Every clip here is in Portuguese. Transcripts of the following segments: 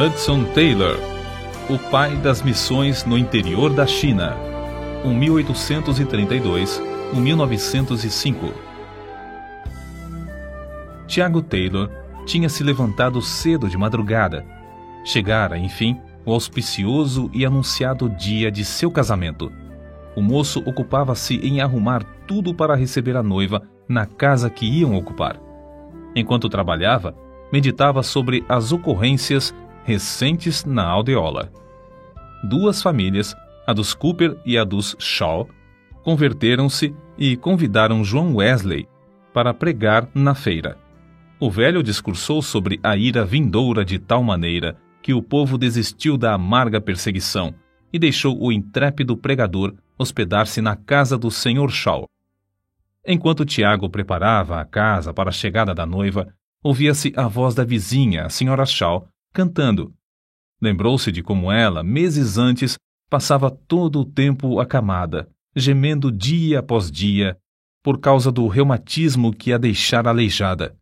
Hudson Taylor, o pai das missões no interior da China, 1832-1905. Tiago Taylor tinha se levantado cedo de madrugada. Chegara, enfim, o auspicioso e anunciado dia de seu casamento. O moço ocupava-se em arrumar tudo para receber a noiva na casa que iam ocupar. Enquanto trabalhava, meditava sobre as ocorrências recentes na aldeola. Duas famílias, a dos Cooper e a dos Shaw, converteram-se e convidaram João Wesley para pregar na feira. O velho discursou sobre a ira vindoura de tal maneira que o povo desistiu da amarga perseguição e deixou o intrépido pregador hospedar-se na casa do Sr. Shaw. Enquanto Tiago preparava a casa para a chegada da noiva, ouvia-se a voz da vizinha, a Sra. Shaw, cantando. Lembrou-se de como ela, meses antes, passava todo o tempo acamada, gemendo dia após dia, por causa do reumatismo que a deixara aleijada.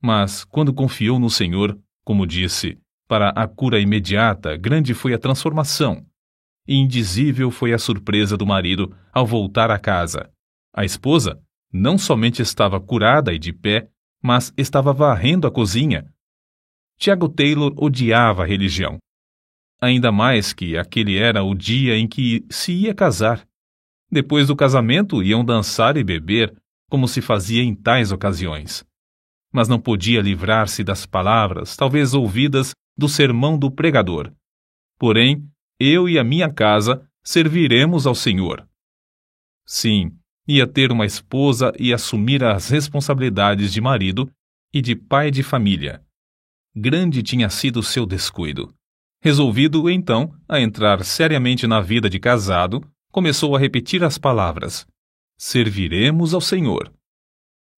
Mas, quando confiou no Senhor, como disse, para a cura imediata, grande foi a transformação. Indizível foi a surpresa do marido ao voltar à casa. A esposa não somente estava curada e de pé, mas estava varrendo a cozinha. Tiago Taylor odiava a religião. Ainda mais que aquele era o dia em que se ia casar. Depois do casamento, iam dançar e beber, como se fazia em tais ocasiões. Mas não podia livrar-se das palavras, talvez ouvidas, do sermão do pregador. Porém, eu e a minha casa serviremos ao Senhor. Sim, ia ter uma esposa e assumir as responsabilidades de marido e de pai de família. Grande tinha sido seu descuido. Resolvido, então, a entrar seriamente na vida de casado, começou a repetir as palavras: Serviremos ao Senhor.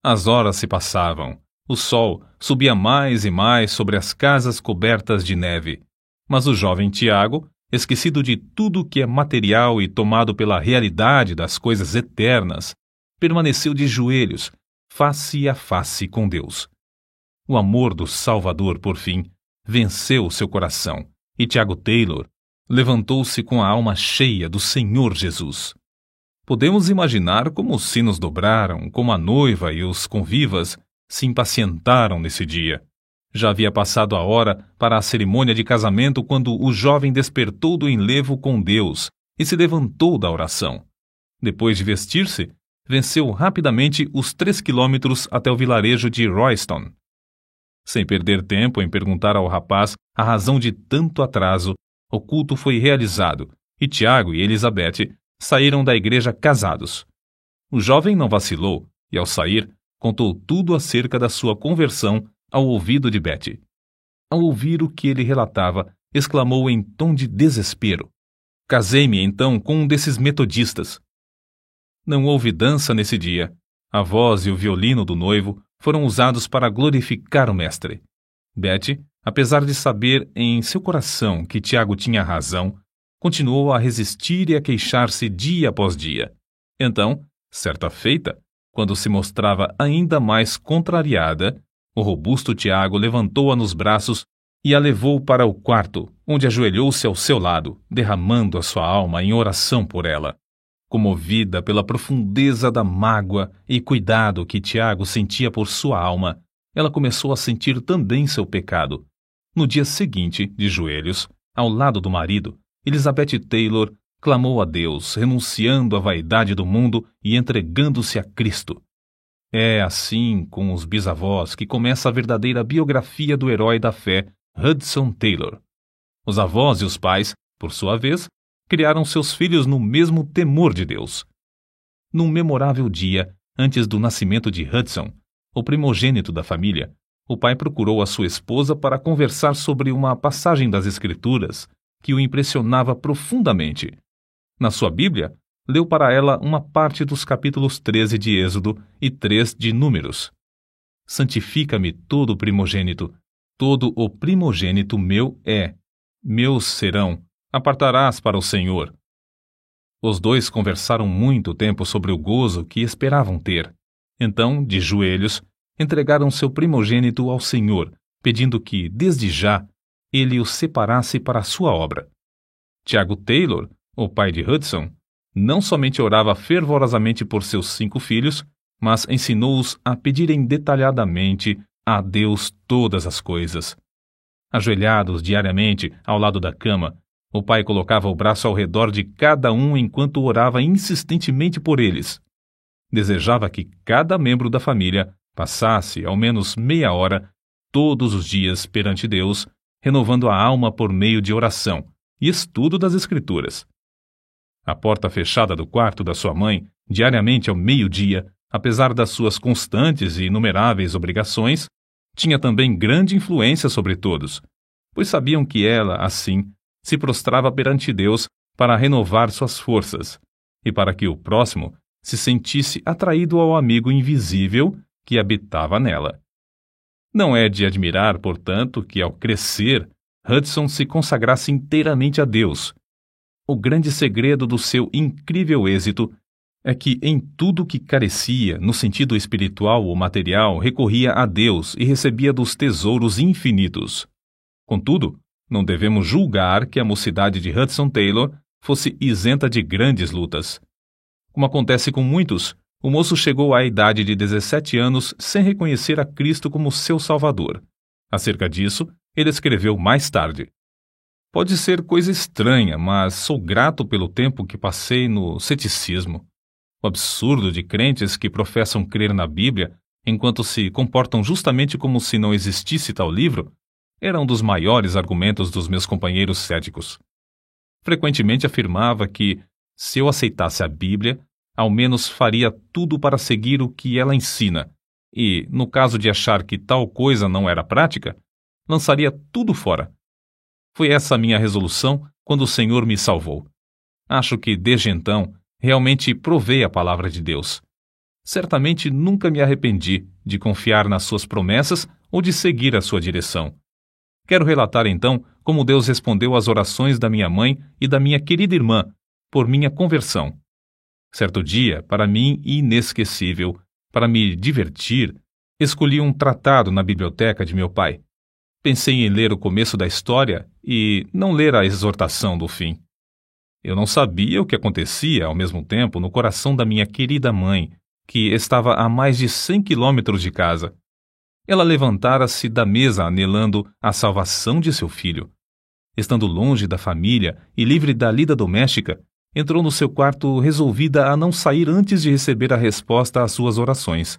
As horas se passavam. O sol subia mais e mais sobre as casas cobertas de neve. Mas o jovem Tiago esquecido de tudo que é material e tomado pela realidade das coisas eternas, permaneceu de joelhos, face a face com Deus. O amor do Salvador, por fim, venceu seu coração, e Tiago Taylor levantou-se com a alma cheia do Senhor Jesus. Podemos imaginar como os sinos dobraram, como a noiva e os convivas se impacientaram nesse dia. Já havia passado a hora para a cerimônia de casamento quando o jovem despertou do enlevo com Deus e se levantou da oração. Depois de vestir-se, venceu rapidamente os três quilômetros até o vilarejo de Royston. Sem perder tempo em perguntar ao rapaz a razão de tanto atraso, o culto foi realizado e Tiago e Elizabeth saíram da igreja casados. O jovem não vacilou e, ao sair, contou tudo acerca da sua conversão ao ouvido de Betty. Ao ouvir o que ele relatava, exclamou em tom de desespero: Casei-me então com um desses metodistas. Não houve dança nesse dia. A voz e o violino do noivo foram usados para glorificar o mestre. Betty, apesar de saber em seu coração que Tiago tinha razão, continuou a resistir e a queixar-se dia após dia. Então, certa feita, quando se mostrava ainda mais contrariada, o robusto Tiago levantou-a nos braços e a levou para o quarto, onde ajoelhou-se ao seu lado, derramando a sua alma em oração por ela. Comovida pela profundeza da mágoa e cuidado que Tiago sentia por sua alma, ela começou a sentir também seu pecado. No dia seguinte, de joelhos, ao lado do marido, Elizabeth Taylor clamou a Deus, renunciando à vaidade do mundo e entregando-se a Cristo. É assim com os bisavós que começa a verdadeira biografia do herói da fé, Hudson Taylor. Os avós e os pais, por sua vez, criaram seus filhos no mesmo temor de Deus. Num memorável dia, antes do nascimento de Hudson, o primogênito da família, o pai procurou a sua esposa para conversar sobre uma passagem das Escrituras que o impressionava profundamente. Na sua Bíblia, leu para ela uma parte dos capítulos 13 de Êxodo e 3 de Números. Santifica-me todo primogênito, todo o primogênito meu é, meus serão, apartarás para o Senhor. Os dois conversaram muito tempo sobre o gozo que esperavam ter. Então, de joelhos, entregaram seu primogênito ao Senhor, pedindo que, desde já, ele o separasse para a sua obra. Tiago Taylor, o pai de Hudson, não somente orava fervorosamente por seus cinco filhos, mas ensinou-os a pedirem detalhadamente a Deus todas as coisas. Ajoelhados diariamente ao lado da cama, o pai colocava o braço ao redor de cada um enquanto orava insistentemente por eles. Desejava que cada membro da família passasse ao menos meia hora todos os dias perante Deus, renovando a alma por meio de oração e estudo das Escrituras. A porta fechada do quarto da sua mãe, diariamente ao meio-dia, apesar das suas constantes e inumeráveis obrigações, tinha também grande influência sobre todos, pois sabiam que ela, assim, se prostrava perante Deus para renovar suas forças e para que o próximo se sentisse atraído ao amigo invisível que habitava nela. Não é de admirar, portanto, que ao crescer, Hudson se consagrasse inteiramente a Deus. O grande segredo do seu incrível êxito é que em tudo que carecia, no sentido espiritual ou material, recorria a Deus e recebia dos tesouros infinitos. Contudo, não devemos julgar que a mocidade de Hudson Taylor fosse isenta de grandes lutas. Como acontece com muitos, o moço chegou à idade de 17 anos sem reconhecer a Cristo como seu Salvador. Acerca disso, ele escreveu mais tarde. Pode ser coisa estranha, mas sou grato pelo tempo que passei no ceticismo. O absurdo de crentes que professam crer na Bíblia enquanto se comportam justamente como se não existisse tal livro era um dos maiores argumentos dos meus companheiros céticos. Frequentemente afirmava que, se eu aceitasse a Bíblia, ao menos faria tudo para seguir o que ela ensina, e, no caso de achar que tal coisa não era prática, lançaria tudo fora. Foi essa minha resolução quando o Senhor me salvou. Acho que, desde então, realmente provei a palavra de Deus. Certamente nunca me arrependi de confiar nas suas promessas ou de seguir a sua direção. Quero relatar então como Deus respondeu às orações da minha mãe e da minha querida irmã por minha conversão. Certo dia, para mim inesquecível, para me divertir, escolhi um tratado na biblioteca de meu pai. Pensei em ler o começo da história e não ler a exortação do fim. Eu não sabia o que acontecia ao mesmo tempo no coração da minha querida mãe, que estava a mais de cem quilômetros de casa. Ela levantara-se da mesa anelando a salvação de seu filho. Estando longe da família e livre da lida doméstica, entrou no seu quarto resolvida a não sair antes de receber a resposta às suas orações.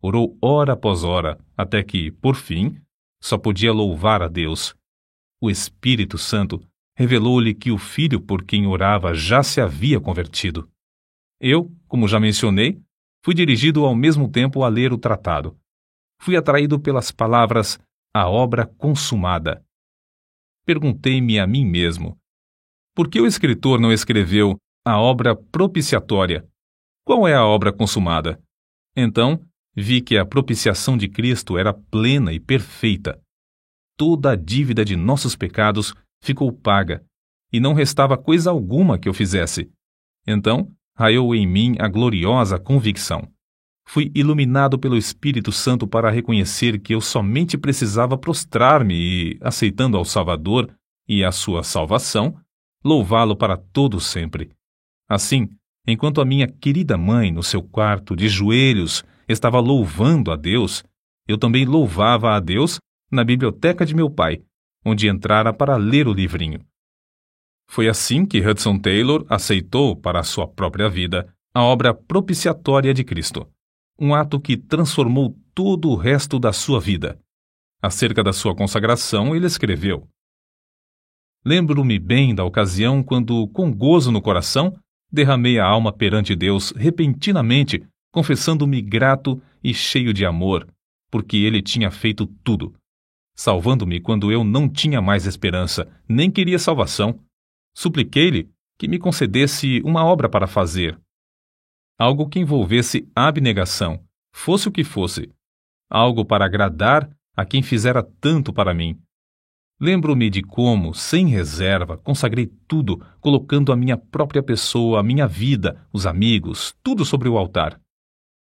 Orou hora após hora, até que, por fim, só podia louvar a Deus. O Espírito Santo revelou-lhe que o filho por quem orava já se havia convertido. Eu, como já mencionei, fui dirigido ao mesmo tempo a ler o tratado. Fui atraído pelas palavras a obra consumada. Perguntei-me a mim mesmo por que o escritor não escreveu a obra propiciatória? Qual é a obra consumada? Então, vi que a propiciação de Cristo era plena e perfeita. Toda a dívida de nossos pecados ficou paga, e não restava coisa alguma que eu fizesse. Então, raiou em mim a gloriosa convicção. Fui iluminado pelo Espírito Santo para reconhecer que eu somente precisava prostrar-me e, aceitando ao Salvador e a sua salvação, louvá-lo para todo sempre. Assim, enquanto a minha querida mãe, no seu quarto, de joelhos, estava louvando a Deus, eu também louvava a Deus na biblioteca de meu pai, onde entrara para ler o livrinho. Foi assim que Hudson Taylor aceitou para a sua própria vida a obra propiciatória de Cristo, um ato que transformou todo o resto da sua vida. Acerca da sua consagração, ele escreveu: Lembro-me bem da ocasião quando, com gozo no coração, derramei a alma perante Deus repentinamente, confessando-me grato e cheio de amor, porque Ele tinha feito tudo, salvando-me quando eu não tinha mais esperança, nem queria salvação. Supliquei-lhe que me concedesse uma obra para fazer. Algo que envolvesse abnegação, fosse o que fosse. Algo para agradar a quem fizera tanto para mim. Lembro-me de como, sem reserva, consagrei tudo, colocando a minha própria pessoa, a minha vida, os amigos, tudo sobre o altar.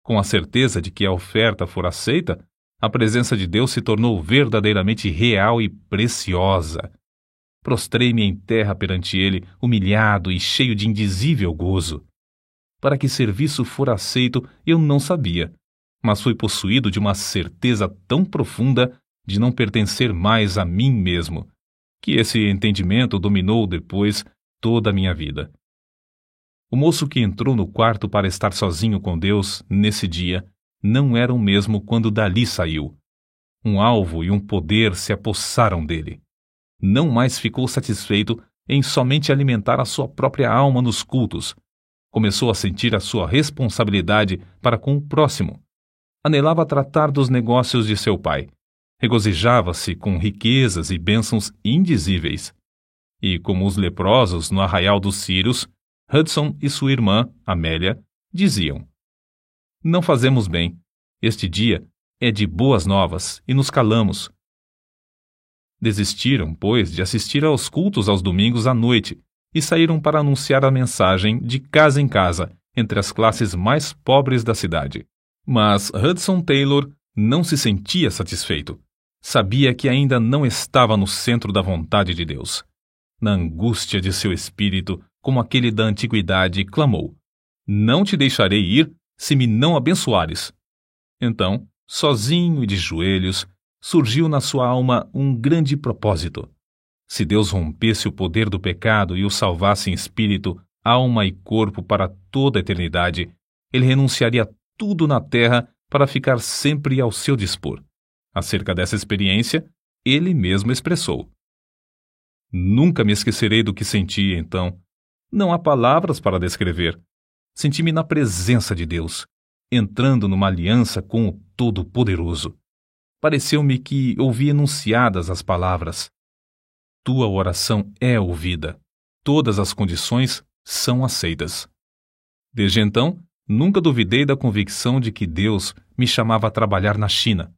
Com a certeza de que a oferta for aceita, a presença de Deus se tornou verdadeiramente real e preciosa. Prostrei-me em terra perante ele, humilhado e cheio de indizível gozo. Para que serviço for aceito, eu não sabia, mas fui possuído de uma certeza tão profunda de não pertencer mais a mim mesmo, que esse entendimento dominou depois toda a minha vida. O moço que entrou no quarto para estar sozinho com Deus nesse dia não era o mesmo quando dali saiu. Um alvo e um poder se apossaram dele. Não mais ficou satisfeito em somente alimentar a sua própria alma nos cultos. Começou a sentir a sua responsabilidade para com o próximo. Anelava tratar dos negócios de seu pai. Regozijava-se com riquezas e bênçãos indizíveis. E, como os leprosos no arraial dos Círios, Hudson e sua irmã, Amélia, diziam: não fazemos bem. Este dia é de boas novas e nos calamos. Desistiram, pois, de assistir aos cultos aos domingos à noite e saíram para anunciar a mensagem de casa em casa entre as classes mais pobres da cidade. Mas Hudson Taylor não se sentia satisfeito. Sabia que ainda não estava no centro da vontade de Deus. Na angústia de seu espírito, como aquele da antiguidade, clamou: Não te deixarei ir se me não abençoares. Então, sozinho e de joelhos, surgiu na sua alma um grande propósito. Se Deus rompesse o poder do pecado e o salvasse em espírito, alma e corpo para toda a eternidade, ele renunciaria tudo na terra para ficar sempre ao seu dispor. Acerca dessa experiência, ele mesmo expressou: Nunca me esquecerei do que senti então. Não há palavras para descrever. Senti-me na presença de Deus, entrando numa aliança com o Todo-Poderoso. Pareceu-me que ouvi enunciadas as palavras: Tua oração é ouvida. Todas as condições são aceitas. Desde então, nunca duvidei da convicção de que Deus me chamava a trabalhar na China.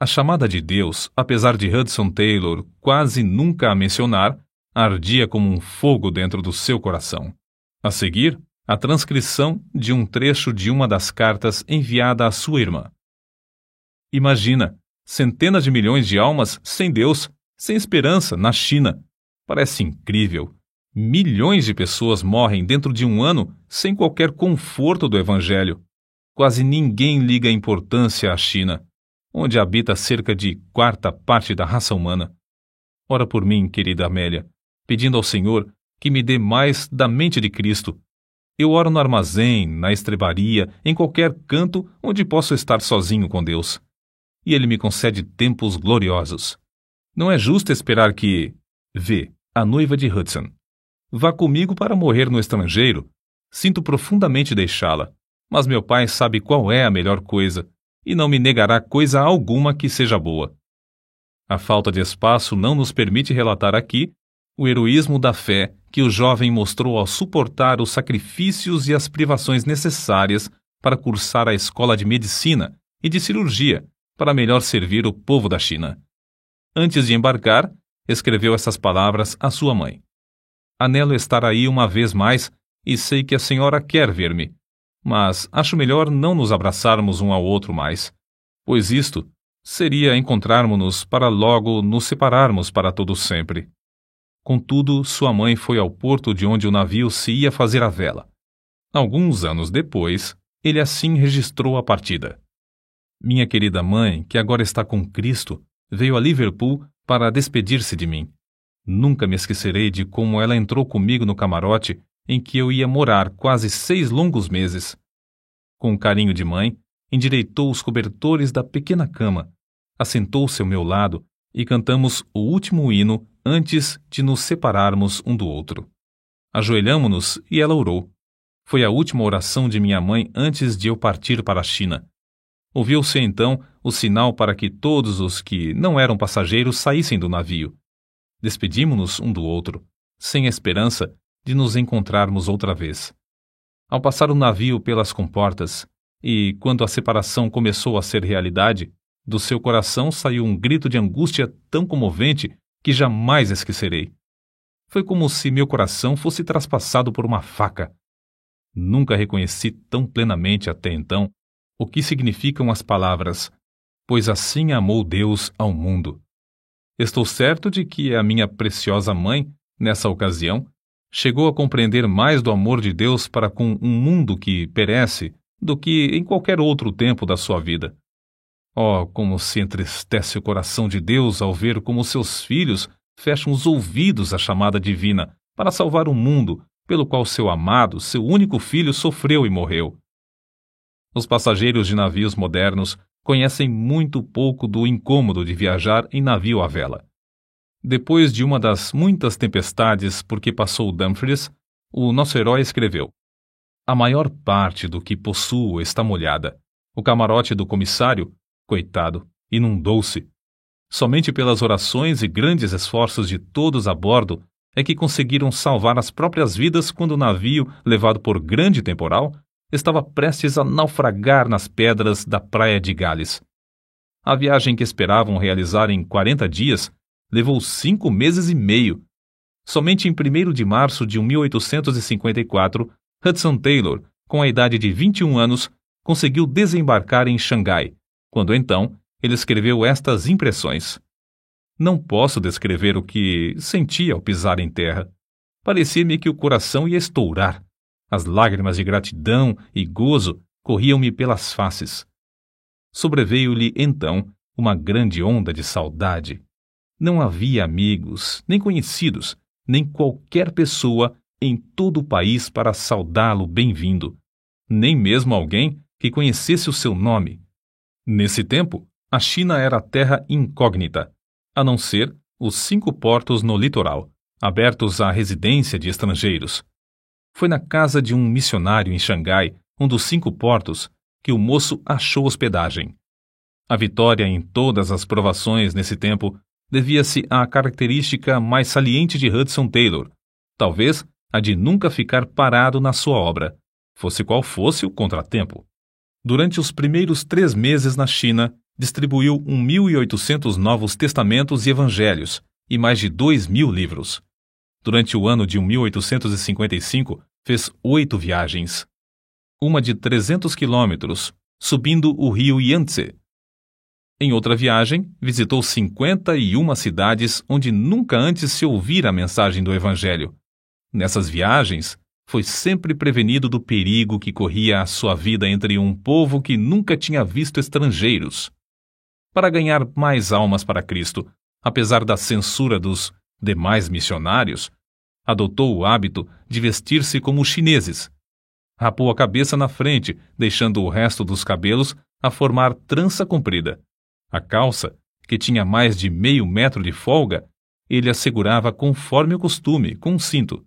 A chamada de Deus, apesar de Hudson Taylor quase nunca a mencionar, ardia como um fogo dentro do seu coração. A seguir, a transcrição de um trecho de uma das cartas enviada à sua irmã. Imagina, centenas de milhões de almas sem Deus, sem esperança, na China. Parece incrível. Milhões de pessoas morrem dentro de um ano sem qualquer conforto do Evangelho. Quase ninguém liga importância à China, onde habita cerca de quarta parte da raça humana. Ora por mim, querida Amélia, pedindo ao Senhor que me dê mais da mente de Cristo eu oro no armazém, na estrebaria, em qualquer canto onde posso estar sozinho com Deus. E Ele me concede tempos gloriosos. Não é justo esperar que. Vê, a noiva de Hudson. Vá comigo para morrer no estrangeiro. Sinto profundamente deixá-la, mas meu pai sabe qual é a melhor coisa e não me negará coisa alguma que seja boa. A falta de espaço não nos permite relatar aqui o heroísmo da fé que o jovem mostrou ao suportar os sacrifícios e as privações necessárias para cursar a escola de medicina e de cirurgia para melhor servir o povo da China. Antes de embarcar, escreveu essas palavras à sua mãe: Anelo estar aí uma vez mais e sei que a senhora quer ver-me, mas acho melhor não nos abraçarmos um ao outro mais, pois isto seria encontrarmos-nos para logo nos separarmos para todo sempre. Contudo, sua mãe foi ao porto de onde o navio se ia fazer a vela. Alguns anos depois, ele assim registrou a partida. Minha querida mãe, que agora está com Cristo, veio a Liverpool para despedir-se de mim. Nunca me esquecerei de como ela entrou comigo no camarote em que eu ia morar quase seis longos meses. Com carinho de mãe, endireitou os cobertores da pequena cama, assentou-se ao meu lado e cantamos o último hino antes de nos separarmos um do outro. Ajoelhamo-nos e ela orou. Foi a última oração de minha mãe antes de eu partir para a China. Ouviu-se então o sinal para que todos os que não eram passageiros saíssem do navio. Despedimos-nos um do outro, sem esperança de nos encontrarmos outra vez. Ao passar o navio pelas comportas, e quando a separação começou a ser realidade, do seu coração saiu um grito de angústia tão comovente que jamais esquecerei. Foi como se meu coração fosse traspassado por uma faca. Nunca reconheci tão plenamente até então o que significam as palavras pois assim amou Deus ao mundo. Estou certo de que a minha preciosa mãe, nessa ocasião, chegou a compreender mais do amor de Deus para com um mundo que perece do que em qualquer outro tempo da sua vida. Oh, como se entristece o coração de Deus ao ver como seus filhos fecham os ouvidos à chamada divina para salvar o mundo pelo qual seu amado, seu único filho, sofreu e morreu. Os passageiros de navios modernos conhecem muito pouco do incômodo de viajar em navio à vela. Depois de uma das muitas tempestades por que passou Dumfries, o nosso herói escreveu: A maior parte do que possuo está molhada. O camarote do comissário, coitado, inundou-se. Somente pelas orações e grandes esforços de todos a bordo é que conseguiram salvar as próprias vidas quando o navio, levado por grande temporal, estava prestes a naufragar nas pedras da praia de Gales. A viagem que esperavam realizar em 40 dias levou cinco meses e meio. Somente em 1 de março de 1854, Hudson Taylor, com a idade de 21 anos, conseguiu desembarcar em Xangai, quando então ele escreveu estas impressões. Não posso descrever o que sentia ao pisar em terra. Parecia-me que o coração ia estourar. As lágrimas de gratidão e gozo corriam-me pelas faces. Sobreveio-lhe, então, uma grande onda de saudade. Não havia amigos, nem conhecidos, nem qualquer pessoa em todo o país para saudá-lo bem-vindo, nem mesmo alguém que conhecesse o seu nome. Nesse tempo, a China era terra incógnita, a não ser os cinco portos no litoral, abertos à residência de estrangeiros. Foi na casa de um missionário em Xangai, um dos cinco portos, que o moço achou hospedagem. A vitória em todas as provações nesse tempo devia-se à característica mais saliente de Hudson Taylor, talvez a de nunca ficar parado na sua obra, fosse qual fosse o contratempo. Durante os primeiros três meses na China, distribuiu 1.800 novos testamentos e evangelhos e mais de 2 mil livros. Durante o ano de 1855, fez oito viagens. Uma de 300 quilômetros, subindo o rio Yangtze, em outra viagem, visitou 51 cidades onde nunca antes se ouvira a mensagem do Evangelho. Nessas viagens, foi sempre prevenido do perigo que corria a sua vida entre um povo que nunca tinha visto estrangeiros. Para ganhar mais almas para Cristo, apesar da censura dos demais missionários, adotou o hábito de vestir-se como os chineses. Rapou a cabeça na frente, deixando o resto dos cabelos a formar trança comprida. A calça, que tinha mais de meio metro de folga, ele assegurava conforme o costume, com um cinto.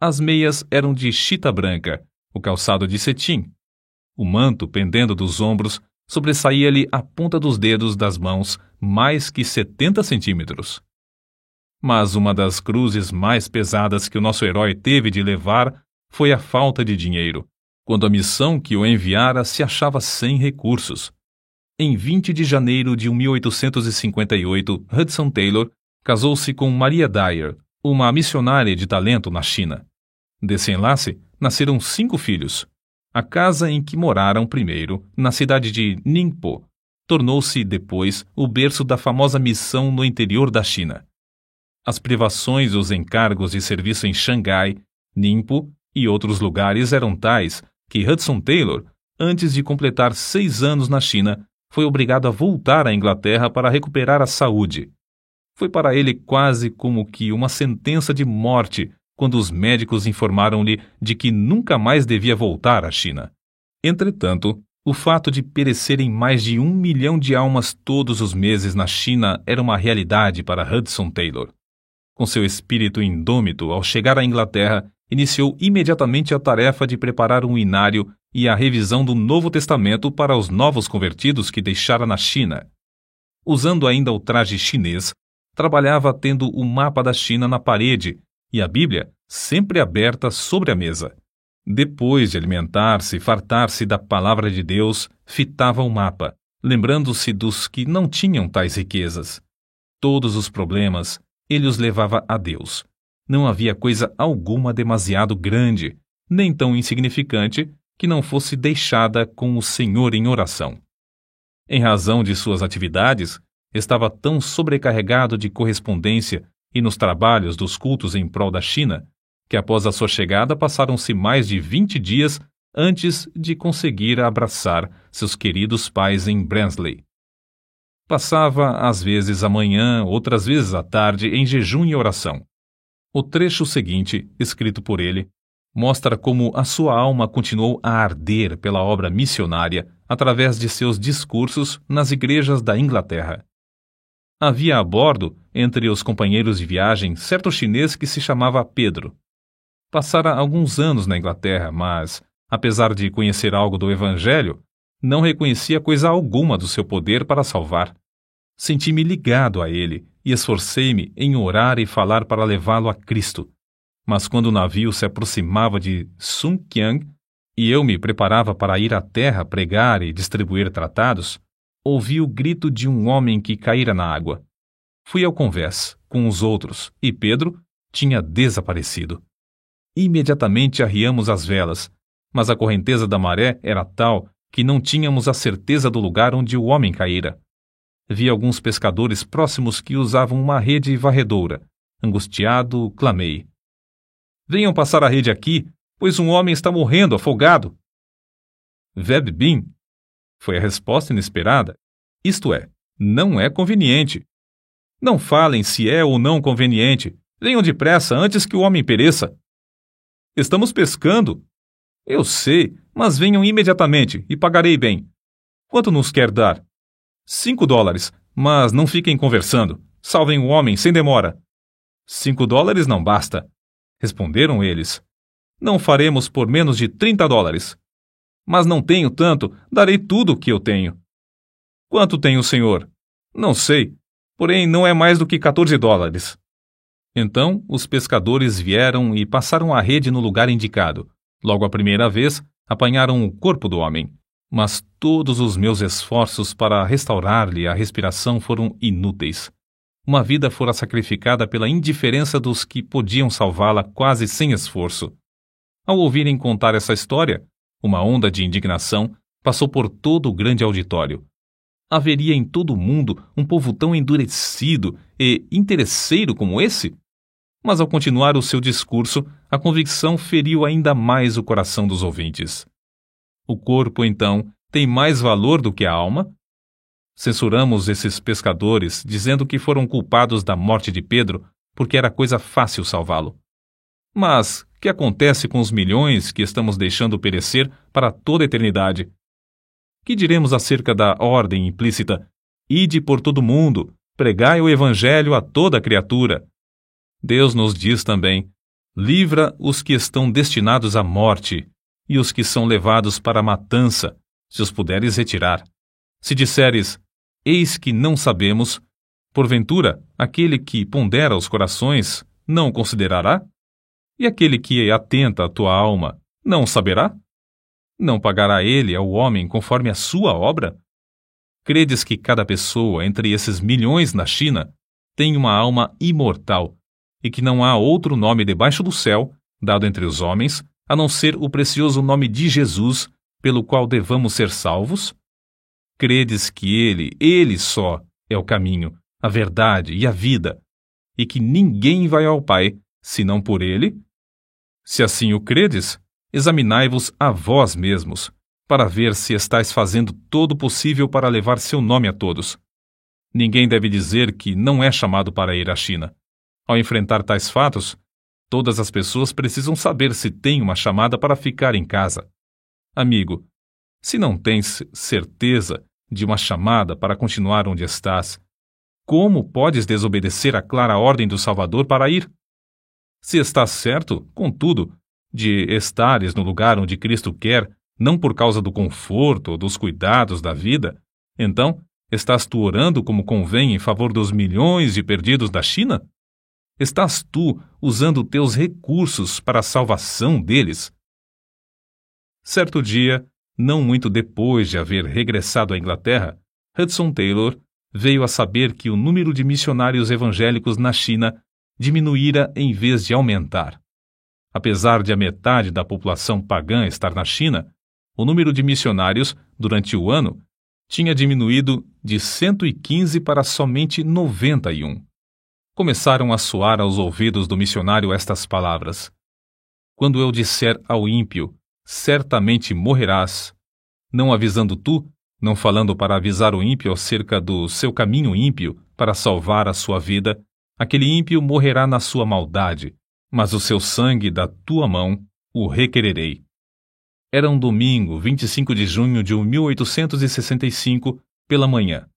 As meias eram de chita branca, o calçado de cetim. O manto, pendendo dos ombros, sobressaía-lhe a ponta dos dedos das mãos mais que setenta centímetros. Mas uma das cruzes mais pesadas que o nosso herói teve de levar foi a falta de dinheiro, quando a missão que o enviara se achava sem recursos. Em 20 de janeiro de 1858, Hudson Taylor casou-se com Maria Dyer, uma missionária de talento na China. Desse enlace, nasceram cinco filhos. A casa em que moraram primeiro, na cidade de Ningpo, tornou-se depois o berço da famosa missão no interior da China. As privações e os encargos de serviço em Xangai, Ningpo e outros lugares eram tais que Hudson Taylor, antes de completar seis anos na China, foi obrigado a voltar à Inglaterra para recuperar a saúde. Foi para ele quase como que uma sentença de morte quando os médicos informaram-lhe de que nunca mais devia voltar à China. Entretanto, o fato de perecerem mais de um milhão de almas todos os meses na China era uma realidade para Hudson Taylor. Com seu espírito indômito, ao chegar à Inglaterra, iniciou imediatamente a tarefa de preparar um inário e a revisão do Novo Testamento para os novos convertidos que deixara na China. Usando ainda o traje chinês, trabalhava tendo o mapa da China na parede e a Bíblia sempre aberta sobre a mesa. Depois de alimentar-se e fartar-se da palavra de Deus, fitava o mapa, lembrando-se dos que não tinham tais riquezas. Todos os problemas ele os levava a Deus. Não havia coisa alguma demasiado grande, nem tão insignificante, que não fosse deixada com o Senhor em oração. Em razão de suas atividades, estava tão sobrecarregado de correspondência e nos trabalhos dos cultos em prol da China, que após a sua chegada passaram-se mais de 20 dias antes de conseguir abraçar seus queridos pais em Bransley. Passava às vezes a manhã, outras vezes à tarde, em jejum e oração. O trecho seguinte, escrito por ele, mostra como a sua alma continuou a arder pela obra missionária através de seus discursos nas igrejas da Inglaterra. Havia a bordo, entre os companheiros de viagem, certo chinês que se chamava Pedro. Passara alguns anos na Inglaterra, mas, apesar de conhecer algo do Evangelho, não reconhecia coisa alguma do seu poder para salvar. Senti-me ligado a ele e esforcei-me em orar e falar para levá-lo a Cristo. Mas quando o navio se aproximava de Sun Qiang e eu me preparava para ir à terra pregar e distribuir tratados, ouvi o grito de um homem que caíra na água. Fui ao convés com os outros e Pedro tinha desaparecido. Imediatamente arriamos as velas, mas a correnteza da maré era tal que não tínhamos a certeza do lugar onde o homem caíra. Vi alguns pescadores próximos que usavam uma rede varredoura. Angustiado, clamei. Venham passar a rede aqui, pois um homem está morrendo afogado. Veb Bin, foi a resposta inesperada. Isto é, não é conveniente. Não falem se é ou não conveniente. Venham depressa antes que o homem pereça. Estamos pescando. Eu sei, mas venham imediatamente e pagarei bem. Quanto nos quer dar? Cinco dólares, mas não fiquem conversando. Salvem o homem sem demora. Cinco dólares não basta. Responderam eles. Não faremos por menos de trinta dólares. Mas não tenho tanto, darei tudo o que eu tenho. Quanto tem o senhor? Não sei, porém não é mais do que 14 dólares. Então os pescadores vieram e passaram a rede no lugar indicado. Logo a primeira vez, apanharam o corpo do homem. Mas todos os meus esforços para restaurar-lhe a respiração foram inúteis. Uma vida fora sacrificada pela indiferença dos que podiam salvá-la quase sem esforço. Ao ouvirem contar essa história, uma onda de indignação passou por todo o grande auditório. Haveria em todo o mundo um povo tão endurecido e interesseiro como esse? Mas ao continuar o seu discurso, a convicção feriu ainda mais o coração dos ouvintes. O corpo, então, tem mais valor do que a alma? Censuramos esses pescadores, dizendo que foram culpados da morte de Pedro porque era coisa fácil salvá-lo. Mas que acontece com os milhões que estamos deixando perecer para toda a eternidade? Que diremos acerca da ordem implícita? Ide por todo mundo, pregai o evangelho a toda criatura. Deus nos diz também: livra os que estão destinados à morte e os que são levados para a matança, se os puderes retirar. Se disseres, eis que não sabemos, porventura aquele que pondera os corações não considerará? E aquele que atenta à tua alma, não saberá? Não pagará ele ao homem conforme a sua obra? Credes que cada pessoa entre esses milhões na China tem uma alma imortal e que não há outro nome debaixo do céu, dado entre os homens, a não ser o precioso nome de Jesus, pelo qual devamos ser salvos? Credes que Ele, Ele só, é o caminho, a verdade e a vida, e que ninguém vai ao Pai senão por Ele? Se assim o credes, examinai-vos a vós mesmos, para ver se estáis fazendo todo o possível para levar seu nome a todos. Ninguém deve dizer que não é chamado para ir à China. Ao enfrentar tais fatos, todas as pessoas precisam saber se tem uma chamada para ficar em casa. Amigo, se não tens certeza de uma chamada para continuar onde estás, como podes desobedecer a clara ordem do Salvador para ir? Se estás certo, contudo, de estares no lugar onde Cristo quer, não por causa do conforto ou dos cuidados da vida, então estás tu orando como convém em favor dos milhões de perdidos da China? Estás tu usando teus recursos para a salvação deles? Certo dia, não muito depois de haver regressado à Inglaterra, Hudson Taylor veio a saber que o número de missionários evangélicos na China diminuíra em vez de aumentar. Apesar de a metade da população pagã estar na China, o número de missionários, durante o ano, tinha diminuído de 115 para somente 91. Começaram a soar aos ouvidos do missionário estas palavras: Quando eu disser ao ímpio, certamente morrerás, não avisando tu, não falando para avisar o ímpio acerca do seu caminho ímpio para salvar a sua vida, aquele ímpio morrerá na sua maldade, mas o seu sangue da tua mão o requererei. Era um domingo, 25 de junho de 1865, pela manhã.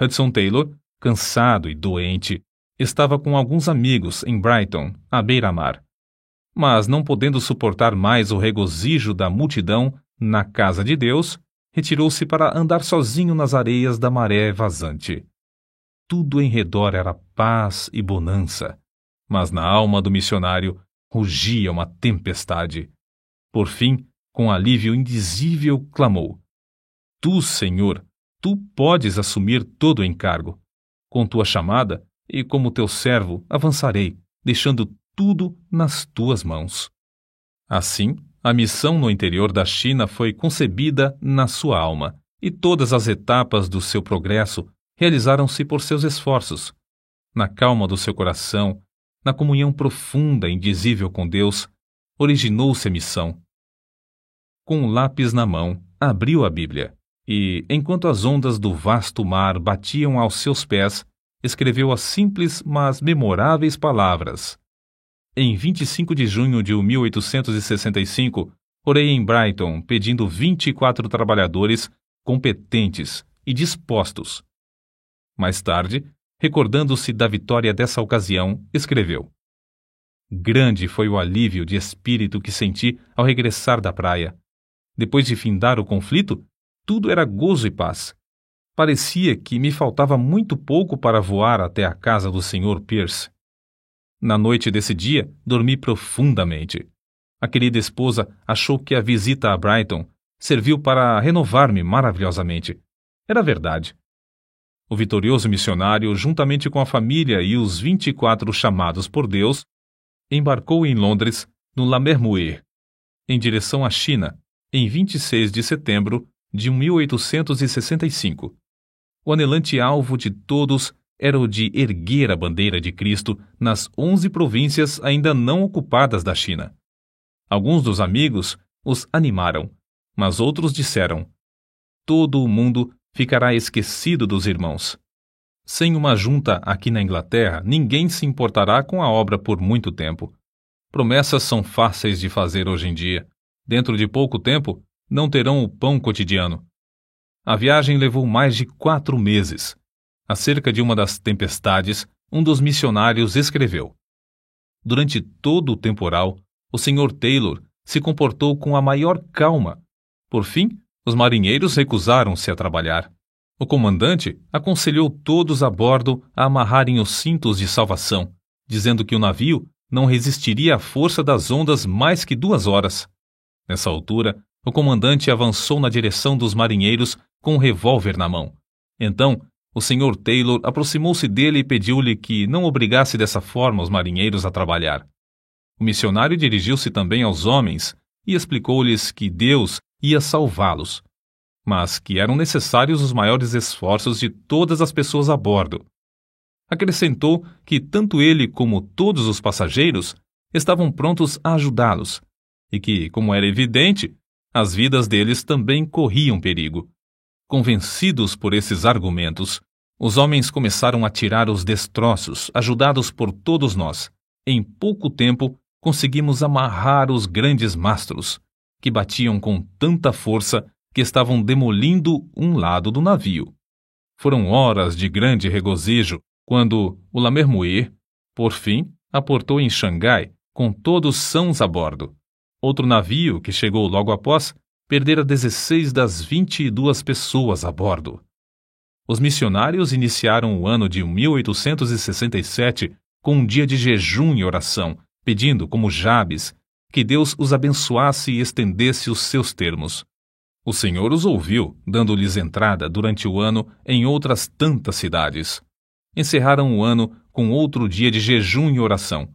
Hudson Taylor, cansado e doente, estava com alguns amigos em Brighton, à beira-mar. Mas, não podendo suportar mais o regozijo da multidão na casa de Deus, retirou-se para andar sozinho nas areias da maré vazante. Tudo em redor era paz e bonança, mas na alma do missionário rugia uma tempestade. Por fim, com alívio indizível, clamou: Tu, Senhor, tu podes assumir todo o encargo. Com tua chamada, e como teu servo, avançarei, deixando tudo nas tuas mãos. Assim, a missão no interior da China foi concebida na sua alma, e todas as etapas do seu progresso realizaram-se por seus esforços. Na calma do seu coração, na comunhão profunda e indizível com Deus, originou-se a missão, com um lápis na mão, abriu a Bíblia e, enquanto as ondas do vasto mar batiam aos seus pés, escreveu as simples, mas memoráveis palavras. Em 25 de junho de 1865, orei em Brighton pedindo 24 trabalhadores competentes e dispostos. Mais tarde, recordando-se da vitória dessa ocasião, escreveu: Grande foi o alívio de espírito que senti ao regressar da praia. Depois de findar o conflito, tudo era gozo e paz. Parecia que me faltava muito pouco para voar até a casa do Sr. Pierce. Na noite desse dia, dormi profundamente. A querida esposa achou que a visita a Brighton serviu para renovar-me maravilhosamente. Era verdade. O vitorioso missionário, juntamente com a família e os 24 chamados por Deus, embarcou em Londres, no La Mermuir, em direção à China, em 26 de setembro de 1865. O anelante alvo de todos era o de erguer a bandeira de Cristo nas onze províncias ainda não ocupadas da China. Alguns dos amigos os animaram, mas outros disseram: Todo o mundo ficará esquecido dos irmãos. Sem uma junta aqui na Inglaterra, ninguém se importará com a obra por muito tempo. Promessas são fáceis de fazer hoje em dia dentro de pouco tempo, não terão o pão cotidiano. A viagem levou mais de quatro meses. Acerca de uma das tempestades, um dos missionários escreveu: Durante todo o temporal, o Sr. Taylor se comportou com a maior calma. Por fim, os marinheiros recusaram-se a trabalhar. O comandante aconselhou todos a bordo a amarrarem os cintos de salvação, dizendo que o navio não resistiria à força das ondas mais que duas horas. Nessa altura, o comandante avançou na direção dos marinheiros com um revólver na mão. Então, o Sr. Taylor aproximou-se dele e pediu-lhe que não obrigasse dessa forma os marinheiros a trabalhar. O missionário dirigiu-se também aos homens e explicou-lhes que Deus ia salvá-los, mas que eram necessários os maiores esforços de todas as pessoas a bordo. Acrescentou que tanto ele como todos os passageiros estavam prontos a ajudá-los e que, como era evidente, as vidas deles também corriam perigo. Convencidos por esses argumentos, os homens começaram a tirar os destroços, ajudados por todos nós. Em pouco tempo, conseguimos amarrar os grandes mastros, que batiam com tanta força que estavam demolindo um lado do navio. Foram horas de grande regozijo quando o Lamermuir, por fim, aportou em Xangai com todos sãos a bordo. Outro navio, que chegou logo após, perdera 16 das 22 pessoas a bordo. Os missionários iniciaram o ano de 1867 com um dia de jejum e oração, pedindo, como Jabes, que Deus os abençoasse e estendesse os seus termos. O Senhor os ouviu, dando-lhes entrada durante o ano em outras tantas cidades. Encerraram o ano com outro dia de jejum e oração,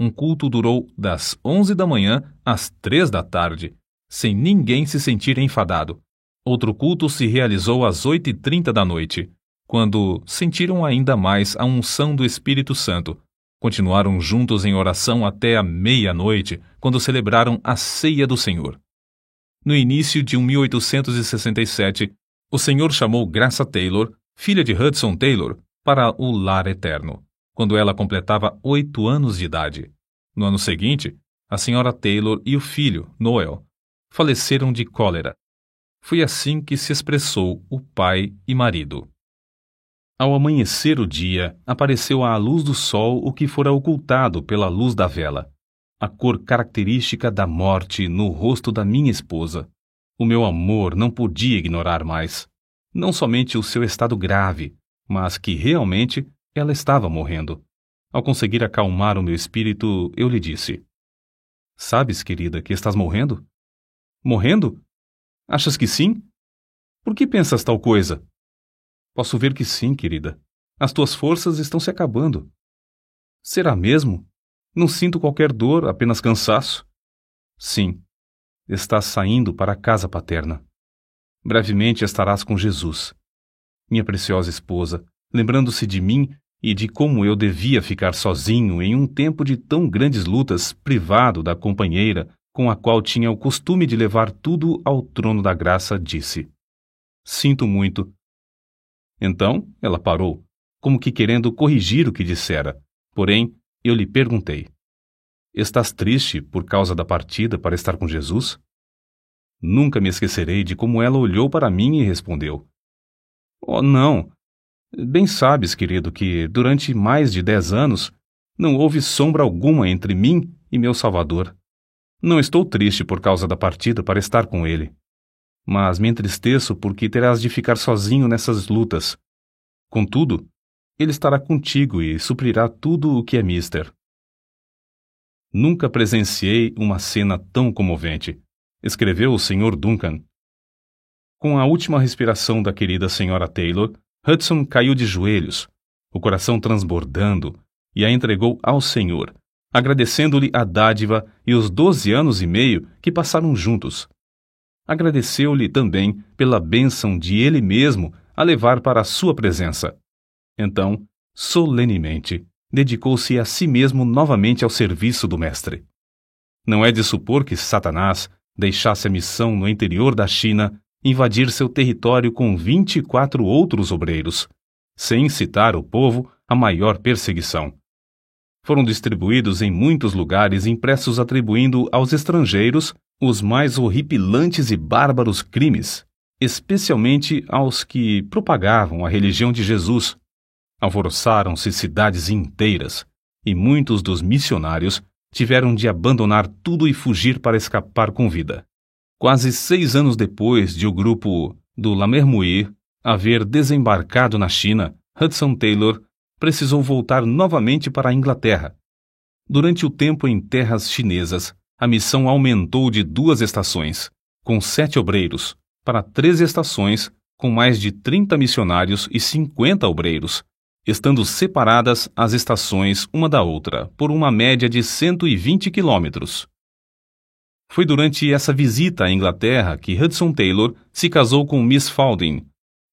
um culto durou das onze da manhã às três da tarde, sem ninguém se sentir enfadado. Outro culto se realizou às oito e trinta da noite, quando sentiram ainda mais a unção do Espírito Santo. Continuaram juntos em oração até a meia-noite, quando celebraram a Ceia do Senhor. No início de 1867, o Senhor chamou Graça Taylor, filha de Hudson Taylor, para o lar eterno, quando ela completava oito anos de idade. No ano seguinte, a senhora Taylor e o filho, Noel, faleceram de cólera. Foi assim que se expressou o pai e marido. Ao amanhecer o dia, apareceu à luz do sol o que fora ocultado pela luz da vela, a cor característica da morte no rosto da minha esposa. O meu amor não podia ignorar mais, não somente o seu estado grave, mas que realmente ela estava morrendo. Ao conseguir acalmar o meu espírito, eu lhe disse: Sabes, querida, que estás morrendo? Morrendo? Achas que sim? Por que pensas tal coisa? Posso ver que sim, querida. As tuas forças estão se acabando. Será mesmo? Não sinto qualquer dor, apenas cansaço. Sim, estás saindo para a casa paterna. Brevemente estarás com Jesus. Minha preciosa esposa, lembrando-se de mim e de como eu devia ficar sozinho em um tempo de tão grandes lutas, privado da companheira, com a qual tinha o costume de levar tudo ao trono da graça, disse: Sinto muito. Então ela parou, como que querendo corrigir o que dissera. Porém, eu lhe perguntei: Estás triste por causa da partida para estar com Jesus? Nunca me esquecerei de como ela olhou para mim e respondeu: Oh, não. Bem sabes, querido, que durante mais de dez anos não houve sombra alguma entre mim e meu Salvador. Não estou triste por causa da partida para estar com ele. Mas me entristeço porque terás de ficar sozinho nessas lutas. Contudo, ele estará contigo e suprirá tudo o que é mister. Nunca presenciei uma cena tão comovente, escreveu o Sr. Duncan. Com a última respiração da querida Sra. Taylor, Hudson caiu de joelhos, o coração transbordando, e a entregou ao Senhor, agradecendo-lhe a dádiva e os doze anos e meio que passaram juntos. Agradeceu-lhe também pela bênção de ele mesmo a levar para a sua presença. Então, solenemente, dedicou-se a si mesmo novamente ao serviço do Mestre. Não é de supor que Satanás deixasse a missão no interior da China invadir seu território com vinte e quatro outros obreiros, sem incitar o povo à maior perseguição foram distribuídos em muitos lugares impressos atribuindo aos estrangeiros os mais horripilantes e bárbaros crimes, especialmente aos que propagavam a religião de Jesus. Alvoroçaram-se cidades inteiras, e muitos dos missionários tiveram de abandonar tudo e fugir para escapar com vida. Quase seis anos depois de o grupo do Lamermuir haver desembarcado na China, Hudson Taylor precisou voltar novamente para a Inglaterra. Durante o tempo em terras chinesas, a missão aumentou de duas estações, com sete obreiros, para três estações, com mais de 30 missionários e 50 obreiros, estando separadas as estações uma da outra por uma média de 120 quilômetros. Foi durante essa visita à Inglaterra que Hudson Taylor se casou com Miss Falding,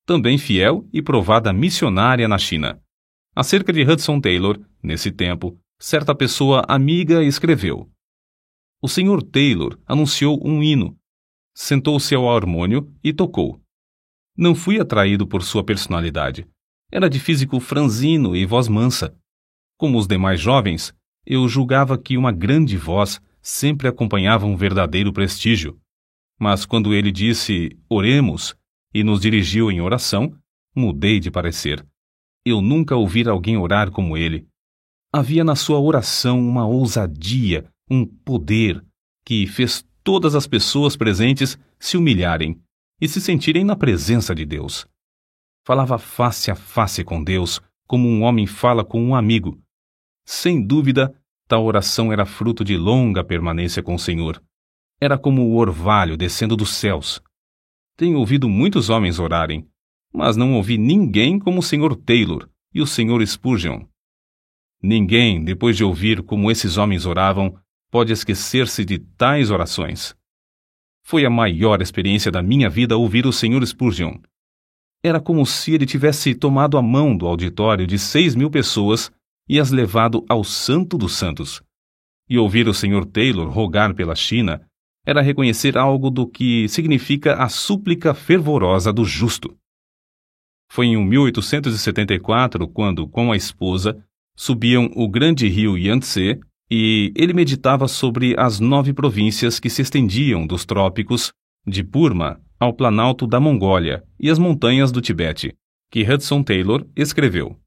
também fiel e provada missionária na China. Acerca de Hudson Taylor, nesse tempo, certa pessoa amiga escreveu: O Sr. Taylor anunciou um hino, sentou-se ao harmônio e tocou. Não fui atraído por sua personalidade. Era de físico franzino e voz mansa. Como os demais jovens, eu julgava que uma grande voz sempre acompanhava um verdadeiro prestígio. Mas quando ele disse oremos e nos dirigiu em oração, mudei de parecer. Eu nunca ouvi alguém orar como ele. Havia na sua oração uma ousadia, um poder, que fez todas as pessoas presentes se humilharem e se sentirem na presença de Deus. Falava face a face com Deus, como um homem fala com um amigo. Sem dúvida, tal oração era fruto de longa permanência com o Senhor. Era como o orvalho descendo dos céus. Tenho ouvido muitos homens orarem, mas não ouvi ninguém como o Sr. Taylor e o Sr. Spurgeon. Ninguém, depois de ouvir como esses homens oravam, pode esquecer-se de tais orações. Foi a maior experiência da minha vida ouvir o Sr. Spurgeon. Era como se ele tivesse tomado a mão do auditório de seis mil pessoas e as levado ao Santo dos Santos. E ouvir o Sr. Taylor rogar pela China era reconhecer algo do que significa a súplica fervorosa do justo. Foi em 1874 quando, com a esposa, subiam o grande rio Yangtze e ele meditava sobre as nove províncias que se estendiam dos trópicos de Burma ao planalto da Mongólia e as montanhas do Tibete, que Hudson Taylor escreveu.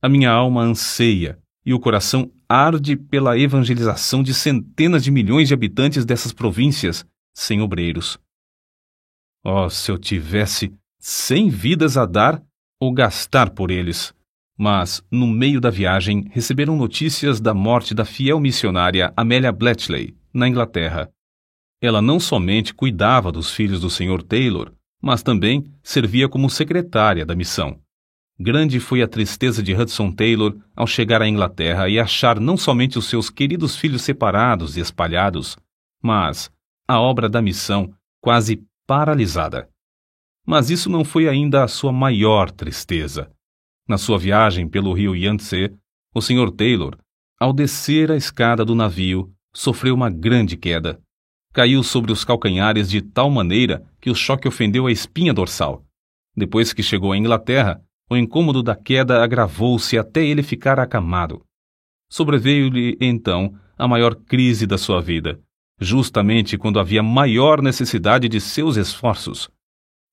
A minha alma anseia e o coração arde pela evangelização de centenas de milhões de habitantes dessas províncias sem obreiros. Oh, se eu tivesse cem vidas a dar ou gastar por eles! Mas, no meio da viagem, receberam notícias da morte da fiel missionária Amélia Bletchley, na Inglaterra. Ela não somente cuidava dos filhos do Sr. Taylor, mas também servia como secretária da missão. Grande foi a tristeza de Hudson Taylor ao chegar à Inglaterra e achar não somente os seus queridos filhos separados e espalhados, mas a obra da missão quase paralisada. Mas isso não foi ainda a sua maior tristeza. Na sua viagem pelo rio Yangtze, o Sr. Taylor, ao descer a escada do navio, sofreu uma grande queda. Caiu sobre os calcanhares de tal maneira que o choque ofendeu a espinha dorsal. Depois que chegou à Inglaterra, o incômodo da queda agravou-se até ele ficar acamado. Sobreveio-lhe, então, a maior crise da sua vida, justamente quando havia maior necessidade de seus esforços.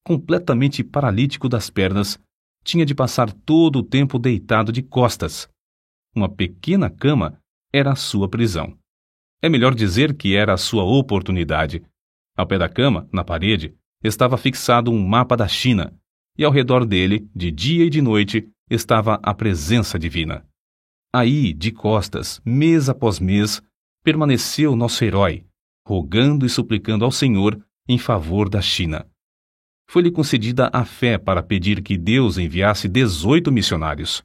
Completamente paralítico das pernas, tinha de passar todo o tempo deitado de costas. Uma pequena cama era a sua prisão. É melhor dizer que era a sua oportunidade. Ao pé da cama, na parede, estava fixado um mapa da China, e ao redor dele, de dia e de noite, estava a presença divina. Aí, de costas, mês após mês, permaneceu nosso herói, rogando e suplicando ao Senhor em favor da China. Foi-lhe concedida a fé para pedir que Deus enviasse 18 missionários.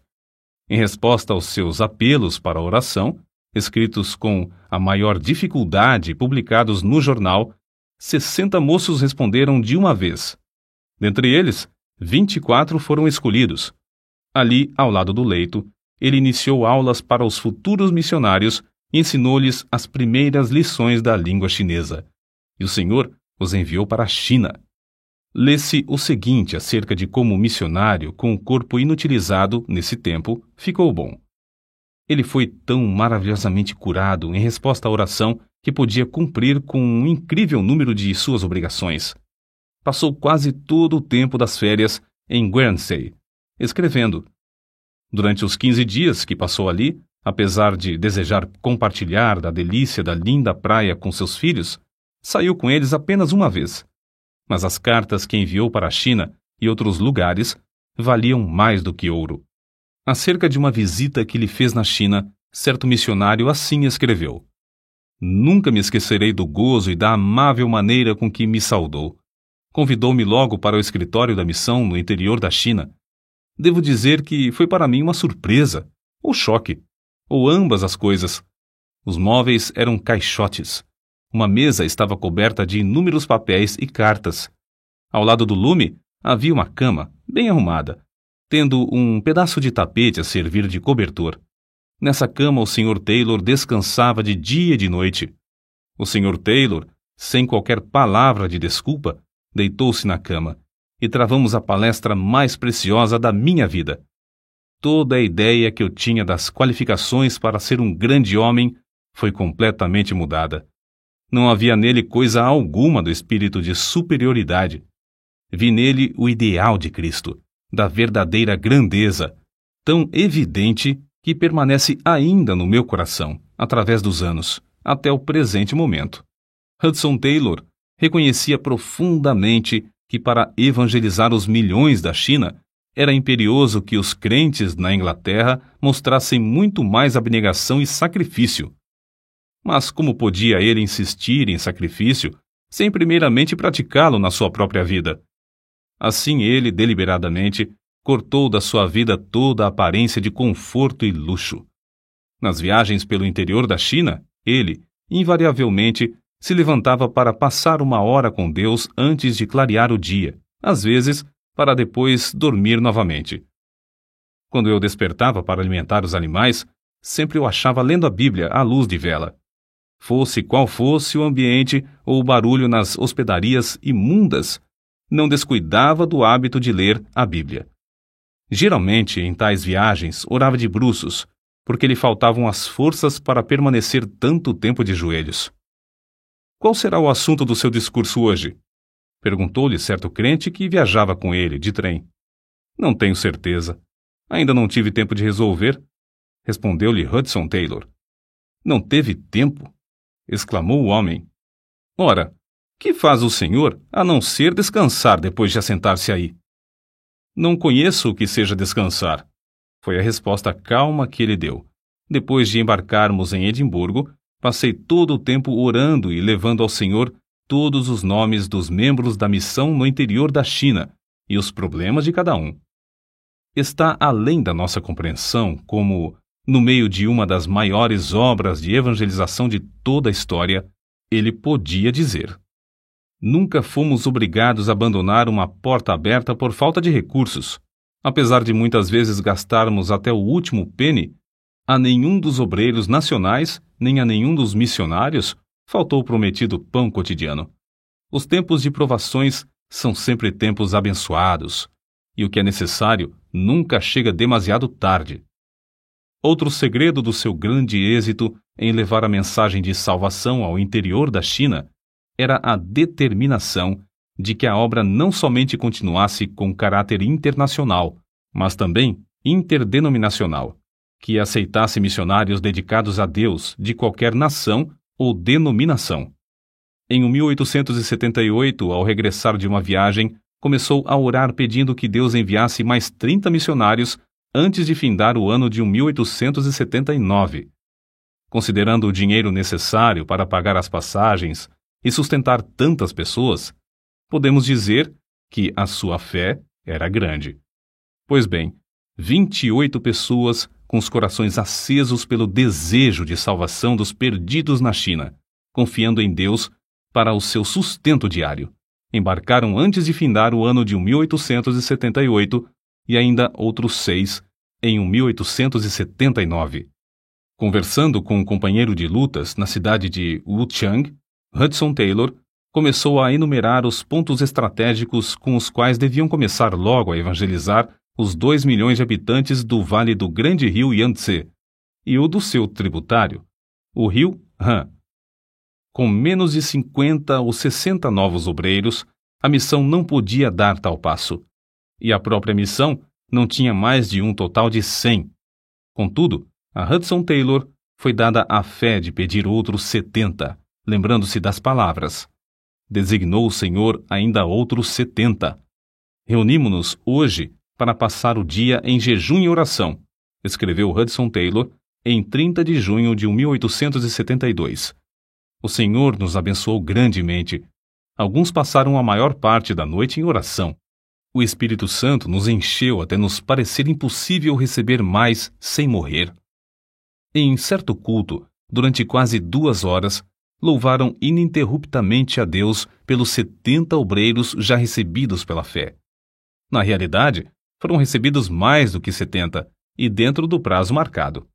Em resposta aos seus apelos para a oração, escritos com a maior dificuldade publicados no jornal, 60 moços responderam de uma vez. Dentre eles, 24 foram escolhidos. Ali, ao lado do leito, ele iniciou aulas para os futuros missionários e ensinou-lhes as primeiras lições da língua chinesa. E o Senhor os enviou para a China. Lê-se o seguinte acerca de como o missionário, com o corpo inutilizado nesse tempo, ficou bom. Ele foi tão maravilhosamente curado em resposta à oração que podia cumprir com um incrível número de suas obrigações passou quase todo o tempo das férias em Guernsey, escrevendo. Durante os 15 dias que passou ali, apesar de desejar compartilhar da delícia da linda praia com seus filhos, saiu com eles apenas uma vez. Mas as cartas que enviou para a China e outros lugares valiam mais do que ouro. Acerca de uma visita que lhe fez na China, certo missionário assim escreveu: Nunca me esquecerei do gozo e da amável maneira com que me saudou convidou-me logo para o escritório da missão no interior da China. Devo dizer que foi para mim uma surpresa, ou choque, ou ambas as coisas. Os móveis eram caixotes. Uma mesa estava coberta de inúmeros papéis e cartas. Ao lado do lume havia uma cama, bem arrumada, tendo um pedaço de tapete a servir de cobertor. Nessa cama o Sr. Taylor descansava de dia e de noite. O Sr. Taylor, sem qualquer palavra de desculpa, deitou-se na cama e travamos a palestra mais preciosa da minha vida. Toda a ideia que eu tinha das qualificações para ser um grande homem foi completamente mudada. Não havia nele coisa alguma do espírito de superioridade. Vi nele o ideal de Cristo, da verdadeira grandeza, tão evidente que permanece ainda no meu coração, através dos anos, até o presente momento. Hudson Taylor reconhecia profundamente que para evangelizar os milhões da China era imperioso que os crentes na Inglaterra mostrassem muito mais abnegação e sacrifício. Mas como podia ele insistir em sacrifício sem primeiramente praticá-lo na sua própria vida? Assim ele, deliberadamente, cortou da sua vida toda a aparência de conforto e luxo. Nas viagens pelo interior da China, ele, invariavelmente, se levantava para passar uma hora com Deus antes de clarear o dia, às vezes para depois dormir novamente. Quando eu despertava para alimentar os animais, sempre o achava lendo a Bíblia à luz de vela. Fosse qual fosse o ambiente ou o barulho nas hospedarias imundas, não descuidava do hábito de ler a Bíblia. Geralmente, em tais viagens, orava de bruços, porque lhe faltavam as forças para permanecer tanto tempo de joelhos. Qual será o assunto do seu discurso hoje? Perguntou-lhe certo crente que viajava com ele, de trem. Não tenho certeza. Ainda não tive tempo de resolver. Respondeu-lhe Hudson Taylor. Não teve tempo? Exclamou o homem. Ora, que faz o senhor a não ser descansar depois de assentar-se aí? Não conheço o que seja descansar, foi a resposta calma que ele deu. Depois de embarcarmos em Edimburgo, passei todo o tempo orando e levando ao Senhor todos os nomes dos membros da missão no interior da China e os problemas de cada um. Está além da nossa compreensão como, no meio de uma das maiores obras de evangelização de toda a história, ele podia dizer: Nunca fomos obrigados a abandonar uma porta aberta por falta de recursos. Apesar de muitas vezes gastarmos até o último penny, a nenhum dos obreiros nacionais, nem a nenhum dos missionários, faltou o prometido pão cotidiano. Os tempos de provações são sempre tempos abençoados, e o que é necessário nunca chega demasiado tarde. Outro segredo do seu grande êxito em levar a mensagem de salvação ao interior da China era a determinação de que a obra não somente continuasse com caráter internacional, mas também interdenominacional, que aceitasse missionários dedicados a Deus de qualquer nação ou denominação. Em 1878, ao regressar de uma viagem, começou a orar pedindo que Deus enviasse mais 30 missionários antes de findar o ano de 1879. Considerando o dinheiro necessário para pagar as passagens, e sustentar tantas pessoas, podemos dizer que a sua fé era grande. Pois bem, 28 pessoas com os corações acesos pelo desejo de salvação dos perdidos na China, confiando em Deus para o seu sustento diário. Embarcaram antes de findar o ano de 1878 e ainda outros seis em 1879. Conversando com um companheiro de lutas na cidade de Wuchang, Hudson Taylor começou a enumerar os pontos estratégicos com os quais deviam começar logo a evangelizar os dois milhões de habitantes do vale do grande rio Yangtze e o do seu tributário, o rio Han. Com menos de 50 ou 60 novos obreiros, a missão não podia dar tal passo. E a própria missão não tinha mais de um total de 100. Contudo, a Hudson Taylor foi dada a fé de pedir outros 70 lembrando-se das palavras. Designou o Senhor ainda outros setenta. Reunimos-nos hoje para passar o dia em jejum e oração, escreveu Hudson Taylor em 30 de junho de 1872. O Senhor nos abençoou grandemente. Alguns passaram a maior parte da noite em oração. O Espírito Santo nos encheu até nos parecer impossível receber mais sem morrer. Em certo culto, durante quase duas horas, louvaram ininterruptamente a Deus pelos setenta obreiros já recebidos pela fé. Na realidade, foram recebidos mais do que setenta, e dentro do prazo marcado.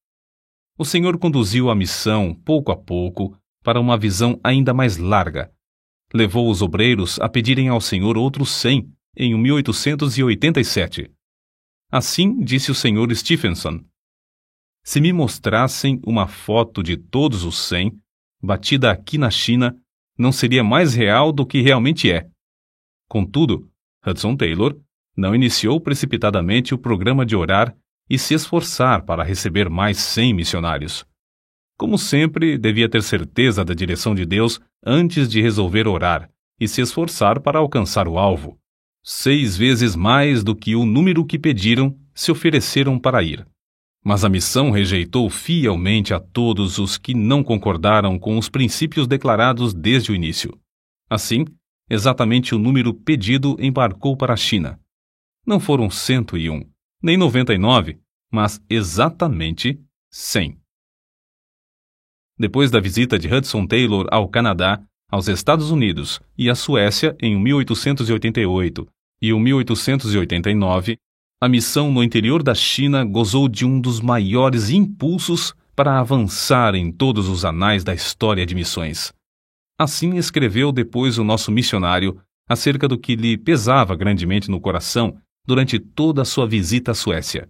O Senhor conduziu a missão, pouco a pouco, para uma visão ainda mais larga. Levou os obreiros a pedirem ao Senhor outros cem em 1887. Assim disse o Senhor Stephenson: Se me mostrassem uma foto de todos os cem, batida aqui na China, não seria mais real do que realmente é. Contudo, Hudson Taylor não iniciou precipitadamente o programa de orar e se esforçar para receber mais 100 missionários. Como sempre, devia ter certeza da direção de Deus antes de resolver orar e se esforçar para alcançar o alvo. Seis vezes mais do que o número que pediram se ofereceram para ir. Mas a missão rejeitou fielmente a todos os que não concordaram com os princípios declarados desde o início. Assim, exatamente o número pedido embarcou para a China. Não foram 101, nem 99, mas exatamente 100. Depois da visita de Hudson Taylor ao Canadá, aos Estados Unidos e à Suécia em 1888 e 1889, a missão no interior da China gozou de um dos maiores impulsos para avançar em todos os anais da história de missões. Assim escreveu depois o nosso missionário acerca do que lhe pesava grandemente no coração durante toda a sua visita à Suécia.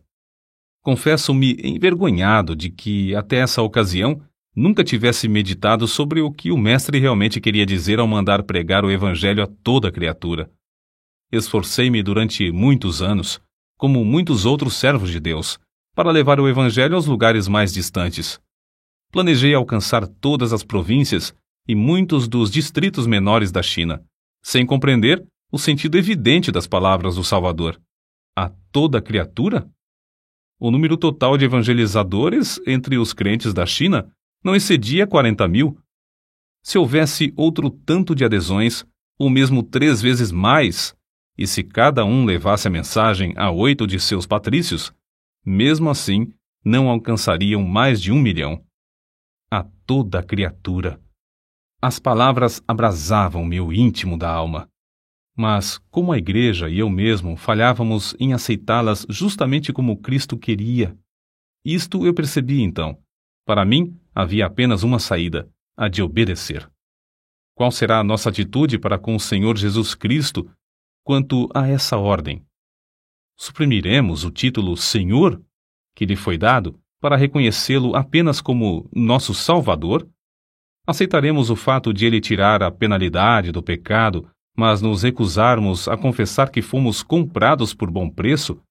Confesso-me envergonhado de que, até essa ocasião, nunca tivesse meditado sobre o que o Mestre realmente queria dizer ao mandar pregar o Evangelho a toda criatura. Esforcei-me durante muitos anos, como muitos outros servos de Deus, para levar o Evangelho aos lugares mais distantes. Planejei alcançar todas as províncias e muitos dos distritos menores da China, sem compreender o sentido evidente das palavras do Salvador. A toda criatura? O número total de evangelizadores entre os crentes da China não excedia 40 mil. Se houvesse outro tanto de adesões, ou mesmo três vezes mais, e se cada um levasse a mensagem a oito de seus patrícios, mesmo assim não alcançariam mais de um milhão. A toda criatura. As palavras abrasavam meu íntimo da alma. Mas, como a igreja e eu mesmo falhávamos em aceitá-las justamente como Cristo queria, isto eu percebi então. Para mim, havia apenas uma saída: a de obedecer. Qual será a nossa atitude para com o Senhor Jesus Cristo quanto a essa ordem? Suprimiremos o título Senhor, que lhe foi dado, para reconhecê-lo apenas como nosso Salvador? Aceitaremos o fato de ele tirar a penalidade do pecado mas nos recusarmos a confessar que fomos comprados por bom preço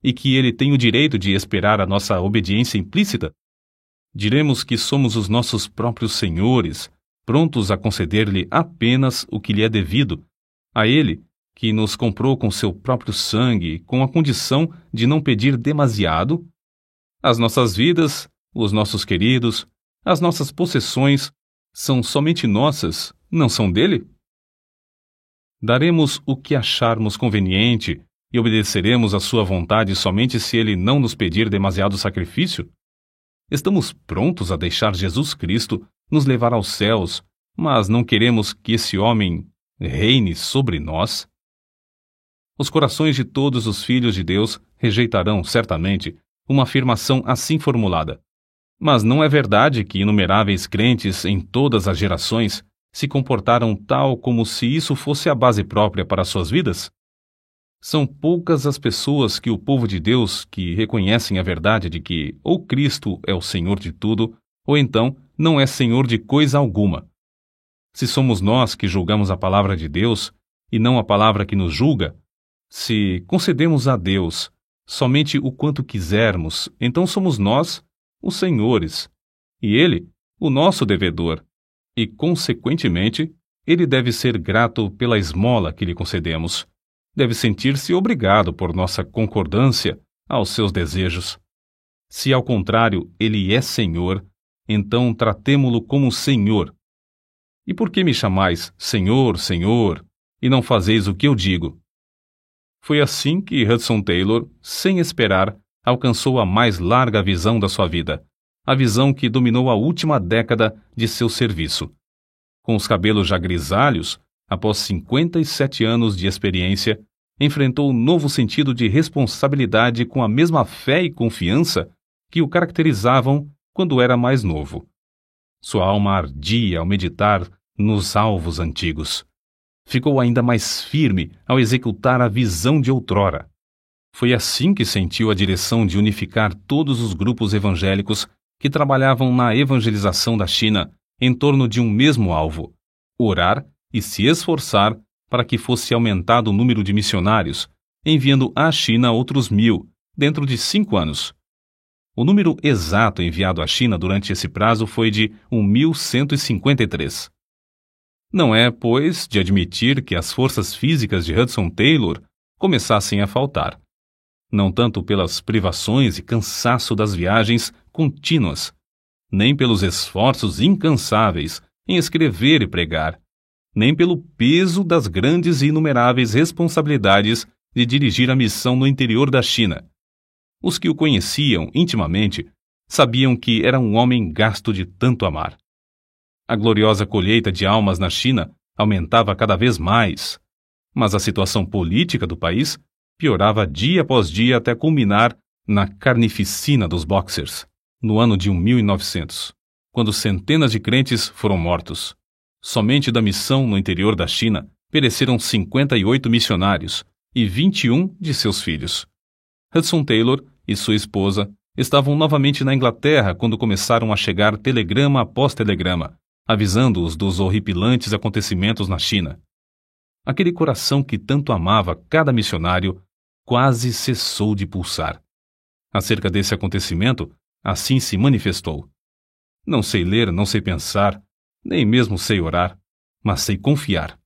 e que ele tem o direito de esperar a nossa obediência implícita? Diremos que somos os nossos próprios senhores, prontos a conceder-lhe apenas o que lhe é devido, a ele que nos comprou com seu próprio sangue, com a condição de não pedir demasiado? As nossas vidas, os nossos queridos, as nossas possessões são somente nossas, não são dele? Daremos o que acharmos conveniente e obedeceremos à sua vontade somente se ele não nos pedir demasiado sacrifício? Estamos prontos a deixar Jesus Cristo nos levar aos céus, mas não queremos que esse homem reine sobre nós? Os corações de todos os filhos de Deus rejeitarão, certamente, uma afirmação assim formulada. Mas não é verdade que inumeráveis crentes em todas as gerações se comportaram tal como se isso fosse a base própria para suas vidas? São poucas as pessoas que o povo de Deus que reconhecem a verdade de que ou Cristo é o Senhor de tudo, ou então não é Senhor de coisa alguma. Se somos nós que julgamos a palavra de Deus e não a palavra que nos julga, se concedemos a Deus somente o quanto quisermos, então somos nós os senhores e Ele o nosso devedor e, consequentemente, ele deve ser grato pela esmola que lhe concedemos. Deve sentir-se obrigado por nossa concordância aos seus desejos. Se, ao contrário, ele é Senhor, então tratemo-lo como Senhor. E por que me chamais Senhor, Senhor, e não fazeis o que eu digo? Foi assim que Hudson Taylor, sem esperar, alcançou a mais larga visão da sua vida, a visão que dominou a última década de seu serviço. Com os cabelos já grisalhos, após 57 anos de experiência, enfrentou um novo sentido de responsabilidade com a mesma fé e confiança que o caracterizavam quando era mais novo. Sua alma ardia ao meditar nos alvos antigos. Ficou ainda mais firme ao executar a visão de outrora. Foi assim que sentiu a direção de unificar todos os grupos evangélicos que trabalhavam na evangelização da China em torno de um mesmo alvo: orar e se esforçar para que fosse aumentado o número de missionários, enviando à China outros mil, dentro de cinco anos. O número exato enviado à China durante esse prazo foi de 1.153. Não é, pois, de admitir que as forças físicas de Hudson Taylor começassem a faltar não tanto pelas privações e cansaço das viagens contínuas, nem pelos esforços incansáveis em escrever e pregar, nem pelo peso das grandes e inumeráveis responsabilidades de dirigir a missão no interior da China. Os que o conheciam intimamente sabiam que era um homem gasto de tanto amar. A gloriosa colheita de almas na China aumentava cada vez mais, mas a situação política do país piorava dia após dia até culminar na carnificina dos Boxers, no ano de 1900, quando centenas de crentes foram mortos. Somente da missão no interior da China pereceram 58 missionários e 21 de seus filhos. Hudson Taylor e sua esposa estavam novamente na Inglaterra quando começaram a chegar telegrama após telegrama, avisando-os dos horripilantes acontecimentos na China. Aquele coração que tanto amava cada missionário quase cessou de pulsar. Acerca desse acontecimento, assim se manifestou. Não sei ler, não sei pensar, nem mesmo sei orar, mas sei confiar.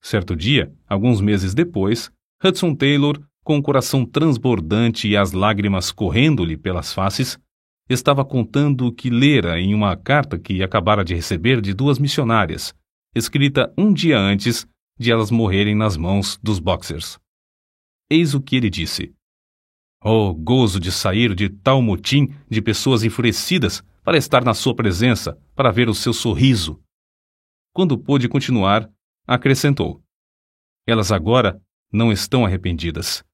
Certo dia, alguns meses depois, Hudson Taylor, com o coração transbordante e as lágrimas correndo-lhe pelas faces, estava contando o que lera em uma carta que acabara de receber de duas missionárias, escrita um dia antes de elas morrerem nas mãos dos boxers. Eis o que ele disse. Oh, gozo de sair de tal motim de pessoas enfurecidas para estar na sua presença, para ver o seu sorriso. Quando pôde continuar, acrescentou: Elas agora não estão arrependidas.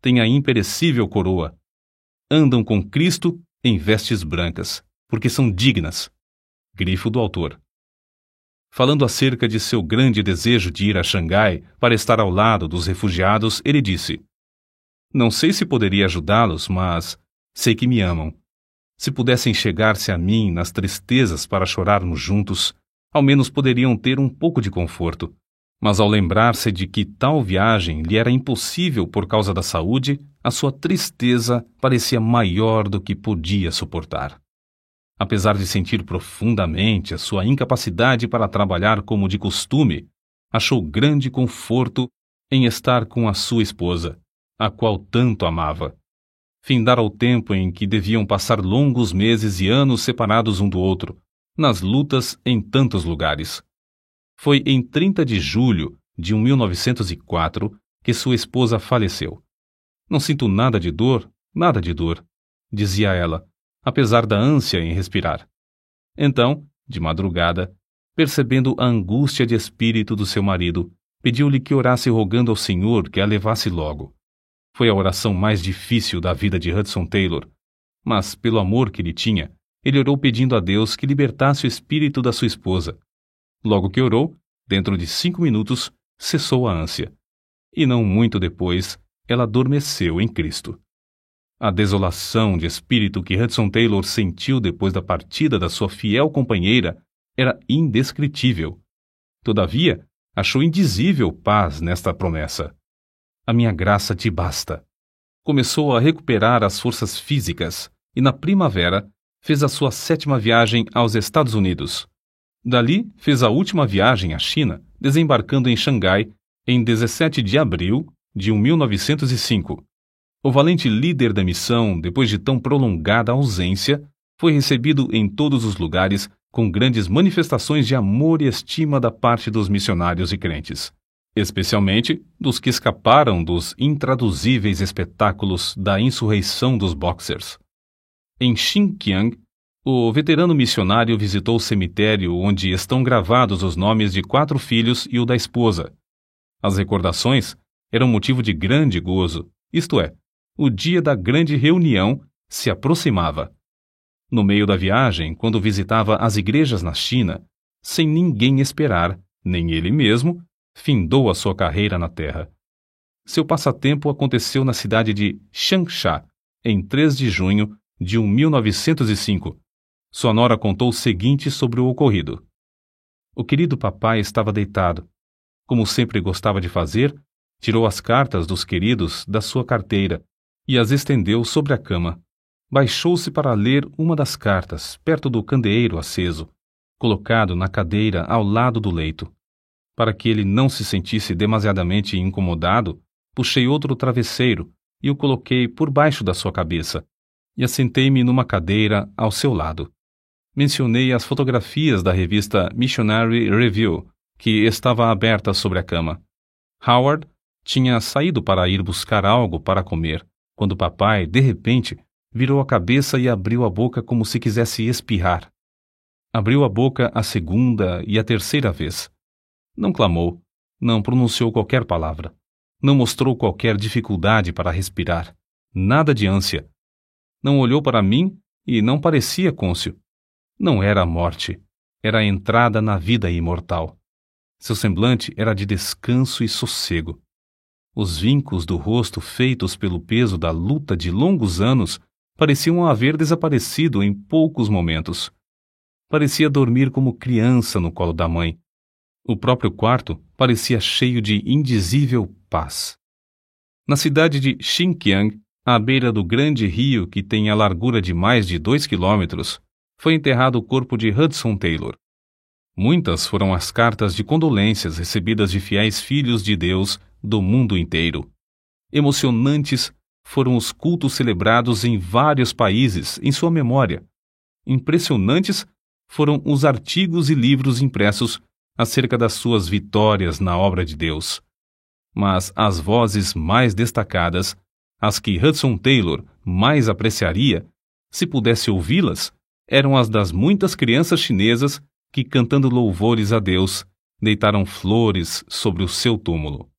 Têm a imperecível coroa. Andam com Cristo em vestes brancas, porque são dignas. Grifo do autor. Falando acerca de seu grande desejo de ir a Xangai para estar ao lado dos refugiados, ele disse: Não sei se poderia ajudá-los, mas sei que me amam. Se pudessem chegar-se a mim nas tristezas para chorarmos juntos, ao menos poderiam ter um pouco de conforto. Mas ao lembrar-se de que tal viagem lhe era impossível por causa da saúde, a sua tristeza parecia maior do que podia suportar. Apesar de sentir profundamente a sua incapacidade para trabalhar como de costume, achou grande conforto em estar com a sua esposa, a qual tanto amava. Findara o tempo em que deviam passar longos meses e anos separados um do outro, nas lutas em tantos lugares. Foi em 30 de julho de 1904 que sua esposa faleceu. Não sinto nada de dor, nada de dor, dizia ela, apesar da ânsia em respirar. Então, de madrugada, percebendo a angústia de espírito do seu marido, pediu-lhe que orasse rogando ao Senhor que a levasse logo. Foi a oração mais difícil da vida de Hudson Taylor, mas, pelo amor que lhe tinha, ele orou pedindo a Deus que libertasse o espírito da sua esposa, Logo que orou, dentro de cinco minutos, cessou a ânsia. E não muito depois, ela adormeceu em Cristo. A desolação de espírito que Hudson Taylor sentiu depois da partida da sua fiel companheira era indescritível. Todavia, achou indizível paz nesta promessa. A minha graça te basta. Começou a recuperar as forças físicas e, na primavera, fez a sua sétima viagem aos Estados Unidos. Dali, fez a última viagem à China, desembarcando em Xangai em 17 de abril de 1905. O valente líder da missão, depois de tão prolongada ausência, foi recebido em todos os lugares com grandes manifestações de amor e estima da parte dos missionários e crentes, especialmente dos que escaparam dos intraduzíveis espetáculos da insurreição dos Boxers. Em Xinjiang, o veterano missionário visitou o cemitério onde estão gravados os nomes de quatro filhos e o da esposa. As recordações eram motivo de grande gozo, isto é, o dia da grande reunião se aproximava. No meio da viagem, quando visitava as igrejas na China, sem ninguém esperar, nem ele mesmo, findou a sua carreira na Terra. Seu passatempo aconteceu na cidade de Changsha, em 3 de junho de 1905, sua nora contou o seguinte sobre o ocorrido. O querido papai estava deitado. Como sempre gostava de fazer, tirou as cartas dos queridos da sua carteira e as estendeu sobre a cama. Baixou-se para ler uma das cartas, perto do candeeiro aceso, colocado na cadeira ao lado do leito. Para que ele não se sentisse demasiadamente incomodado, puxei outro travesseiro e o coloquei por baixo da sua cabeça, e assentei-me numa cadeira ao seu lado mencionei as fotografias da revista Missionary Review, que estava aberta sobre a cama. Howard tinha saído para ir buscar algo para comer, quando papai, de repente, virou a cabeça e abriu a boca como se quisesse espirrar. Abriu a boca a segunda e a terceira vez. Não clamou, não pronunciou qualquer palavra, não mostrou qualquer dificuldade para respirar, nada de ânsia. Não olhou para mim e não parecia côncio. Não era a morte, era a entrada na vida imortal. Seu semblante era de descanso e sossego. Os vincos do rosto feitos pelo peso da luta de longos anos pareciam haver desaparecido em poucos momentos. Parecia dormir como criança no colo da mãe. O próprio quarto parecia cheio de indizível paz. Na cidade de Xinjiang, à beira do grande rio que tem a largura de mais de dois quilômetros, foi enterrado o corpo de Hudson Taylor. Muitas foram as cartas de condolências recebidas de fiéis filhos de Deus do mundo inteiro. Emocionantes foram os cultos celebrados em vários países em sua memória. Impressionantes foram os artigos e livros impressos acerca das suas vitórias na obra de Deus. Mas as vozes mais destacadas, as que Hudson Taylor mais apreciaria, se pudesse ouvi-las, eram as das muitas crianças chinesas que, cantando louvores a Deus, deitaram flores sobre o seu túmulo.